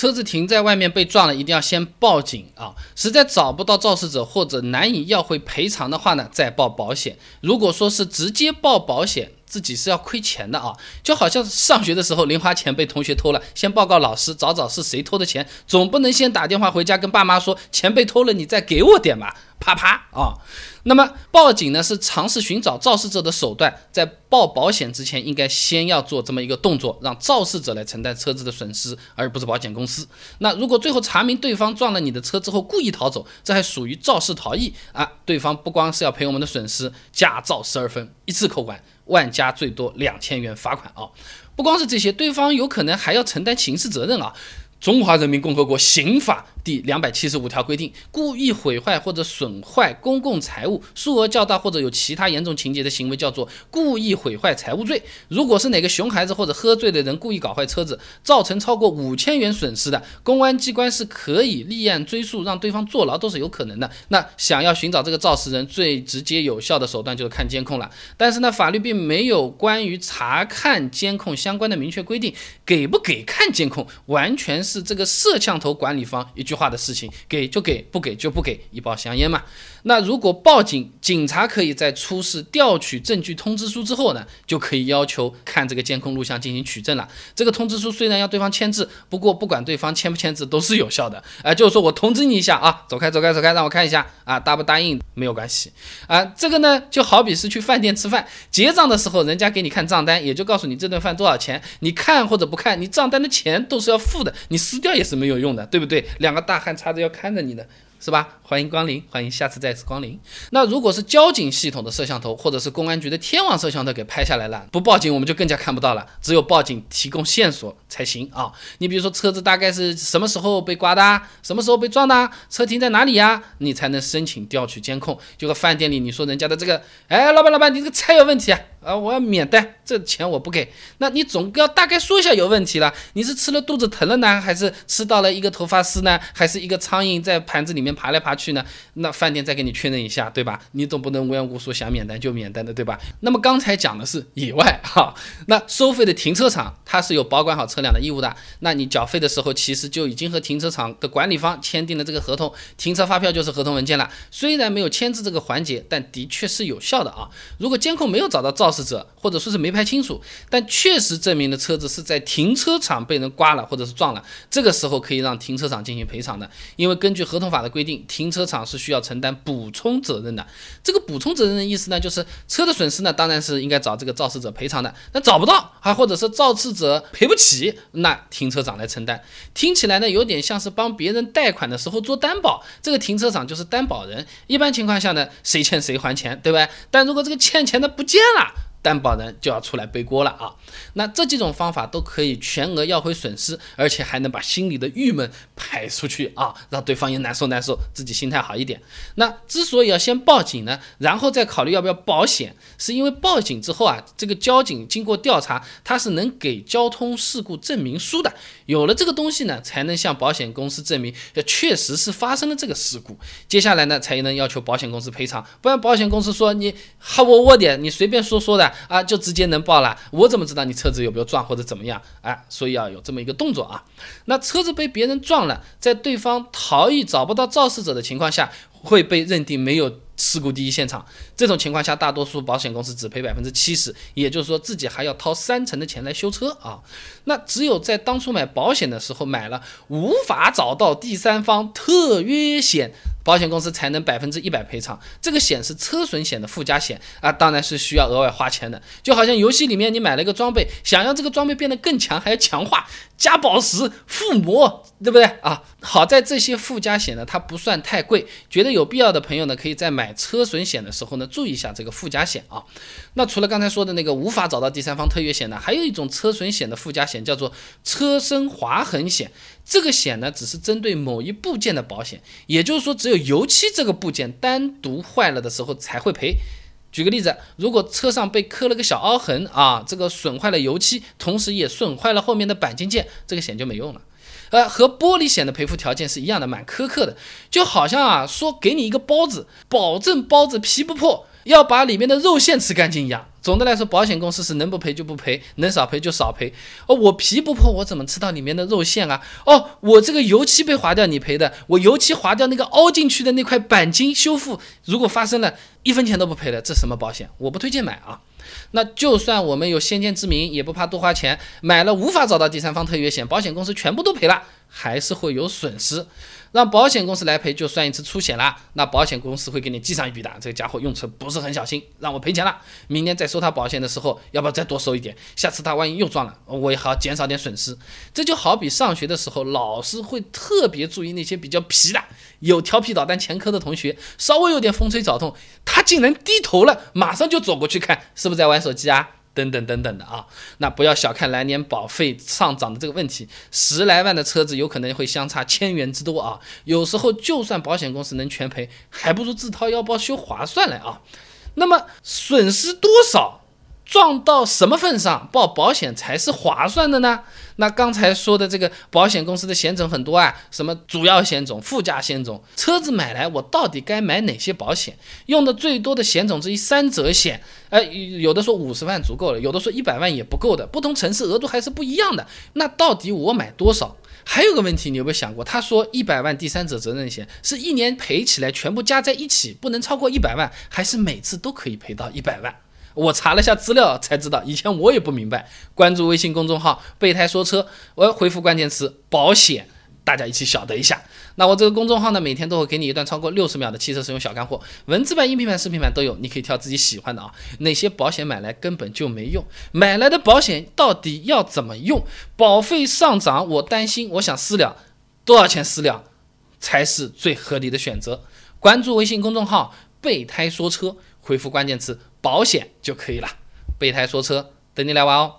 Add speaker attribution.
Speaker 1: 车子停在外面被撞了，一定要先报警啊！实在找不到肇事者或者难以要回赔偿的话呢，再报保险。如果说是直接报保险，自己是要亏钱的啊！就好像上学的时候零花钱被同学偷了，先报告老师，找找是谁偷的钱，总不能先打电话回家跟爸妈说钱被偷了，你再给我点吧。啪啪啊！那么报警呢是尝试寻找肇事者的手段，在报保险之前，应该先要做这么一个动作，让肇事者来承担车子的损失，而不是保险公司。那如果最后查明对方撞了你的车之后故意逃走，这还属于肇事逃逸啊！对方不光是要赔我们的损失，驾照十二分，一次扣款，万加最多两千元罚款啊！不光是这些，对方有可能还要承担刑事责任啊！中华人民共和国刑法。第两百七十五条规定，故意毁坏或者损坏公共财物，数额较大或者有其他严重情节的行为，叫做故意毁坏财物罪。如果是哪个熊孩子或者喝醉的人故意搞坏车子，造成超过五千元损失的，公安机关是可以立案追诉，让对方坐牢都是有可能的。那想要寻找这个肇事人，最直接有效的手段就是看监控了。但是呢，法律并没有关于查看监控相关的明确规定，给不给看监控，完全是这个摄像头管理方一。句话的事情，给就给，不给就不给，一包香烟嘛。那如果报警，警察可以在出示调取证据通知书之后呢，就可以要求看这个监控录像进行取证了。这个通知书虽然要对方签字，不过不管对方签不签字都是有效的。哎，就是说我通知你一下啊，走开走开走开，让我看一下啊，答不答应没有关系啊。这个呢，就好比是去饭店吃饭，结账的时候人家给你看账单，也就告诉你这顿饭多少钱，你看或者不看，你账单的钱都是要付的，你撕掉也是没有用的，对不对？两个。大汉插着要看着你呢。是吧？欢迎光临，欢迎下次再次光临。那如果是交警系统的摄像头，或者是公安局的天网摄像头给拍下来了，不报警我们就更加看不到了。只有报警提供线索才行啊。你比如说车子大概是什么时候被刮的，什么时候被撞的，车停在哪里呀？你才能申请调取监控。就和饭店里你说人家的这个，哎，老板老板，你这个菜有问题啊，啊，我要免单，这钱我不给。那你总要大概说一下有问题了。你是吃了肚子疼了呢，还是吃到了一个头发丝呢，还是一个苍蝇在盘子里面？爬来爬去呢，那饭店再给你确认一下，对吧？你总不能无缘无故想免单就免单的，对吧？那么刚才讲的是野外哈，那收费的停车场它是有保管好车辆的义务的。那你缴费的时候，其实就已经和停车场的管理方签订了这个合同，停车发票就是合同文件了。虽然没有签字这个环节，但的确是有效的啊。如果监控没有找到照肇事者，或者说是没拍清楚，但确实证明的车子是在停车场被人刮了或者是撞了，这个时候可以让停车场进行赔偿的，因为根据合同法的规。定停车场是需要承担补充责任的。这个补充责任的意思呢，就是车的损失呢，当然是应该找这个肇事者赔偿的。那找不到啊，或者是肇事者赔不起，那停车场来承担。听起来呢，有点像是帮别人贷款的时候做担保，这个停车场就是担保人。一般情况下呢，谁欠谁还钱，对吧？但如果这个欠钱的不见了。担保人就要出来背锅了啊！那这几种方法都可以全额要回损失，而且还能把心里的郁闷排出去啊，让对方也难受难受，自己心态好一点。那之所以要先报警呢，然后再考虑要不要保险，是因为报警之后啊，这个交警经过调查，他是能给交通事故证明书的。有了这个东西呢，才能向保险公司证明确实是发生了这个事故。接下来呢，才能要求保险公司赔偿，不然保险公司说你好我窝点，你随便说说的。啊，就直接能报了，我怎么知道你车子有没有撞或者怎么样？哎，所以要有这么一个动作啊。那车子被别人撞了，在对方逃逸找不到肇事者的情况下，会被认定没有。事故第一现场，这种情况下，大多数保险公司只赔百分之七十，也就是说自己还要掏三成的钱来修车啊。那只有在当初买保险的时候买了无法找到第三方特约险，保险公司才能百分之一百赔偿。这个险是车损险的附加险啊，当然是需要额外花钱的。就好像游戏里面你买了一个装备，想要这个装备变得更强，还要强化、加宝石、附魔，对不对啊？好在这些附加险呢，它不算太贵，觉得有必要的朋友呢，可以在买。车损险的时候呢，注意一下这个附加险啊。那除了刚才说的那个无法找到第三方特约险呢，还有一种车损险的附加险，叫做车身划痕险。这个险呢，只是针对某一部件的保险，也就是说，只有油漆这个部件单独坏了的时候才会赔。举个例子，如果车上被磕了个小凹痕啊，这个损坏了油漆，同时也损坏了后面的钣金件，这个险就没用了。呃，和玻璃险的赔付条件是一样的，蛮苛刻的，就好像啊，说给你一个包子，保证包子皮不破，要把里面的肉馅吃干净一样。总的来说，保险公司是能不赔就不赔，能少赔就少赔。哦，我皮不破，我怎么吃到里面的肉馅啊？哦，我这个油漆被划掉，你赔的；我油漆划掉那个凹进去的那块钣金修复，如果发生了一分钱都不赔的，这什么保险？我不推荐买啊。那就算我们有先见之明，也不怕多花钱，买了无法找到第三方特约险，保险公司全部都赔了，还是会有损失。让保险公司来赔就算一次出险啦，那保险公司会给你记上一笔的。这个家伙用车不是很小心，让我赔钱了。明年再收他保险的时候，要不要再多收一点？下次他万一又撞了，我也好减少点损失。这就好比上学的时候，老师会特别注意那些比较皮的、有调皮捣蛋前科的同学，稍微有点风吹草动，他竟然低头了，马上就走过去看，是不是在玩手机啊？等等等等的啊，那不要小看来年保费上涨的这个问题，十来万的车子有可能会相差千元之多啊。有时候就算保险公司能全赔，还不如自掏腰包修划算来啊。那么损失多少？撞到什么份上报保险才是划算的呢？那刚才说的这个保险公司的险种很多啊，什么主要险种、附加险种，车子买来我到底该买哪些保险？用的最多的险种之一三者险，哎，有的说五十万足够了，有的说一百万也不够的，不同城市额度还是不一样的。那到底我买多少？还有个问题，你有没有想过？他说一百万第三者责任险是一年赔起来全部加在一起不能超过一百万，还是每次都可以赔到一百万？我查了下资料才知道，以前我也不明白。关注微信公众号“备胎说车”，我回复关键词“保险”，大家一起晓得一下。那我这个公众号呢，每天都会给你一段超过六十秒的汽车使用小干货，文字版、音频版、视频版都有，你可以挑自己喜欢的啊。哪些保险买来根本就没用？买来的保险到底要怎么用？保费上涨，我担心，我想私了，多少钱私了才是最合理的选择？关注微信公众号“备胎说车”，回复关键词。保险就可以了，备胎说车等你来玩哦。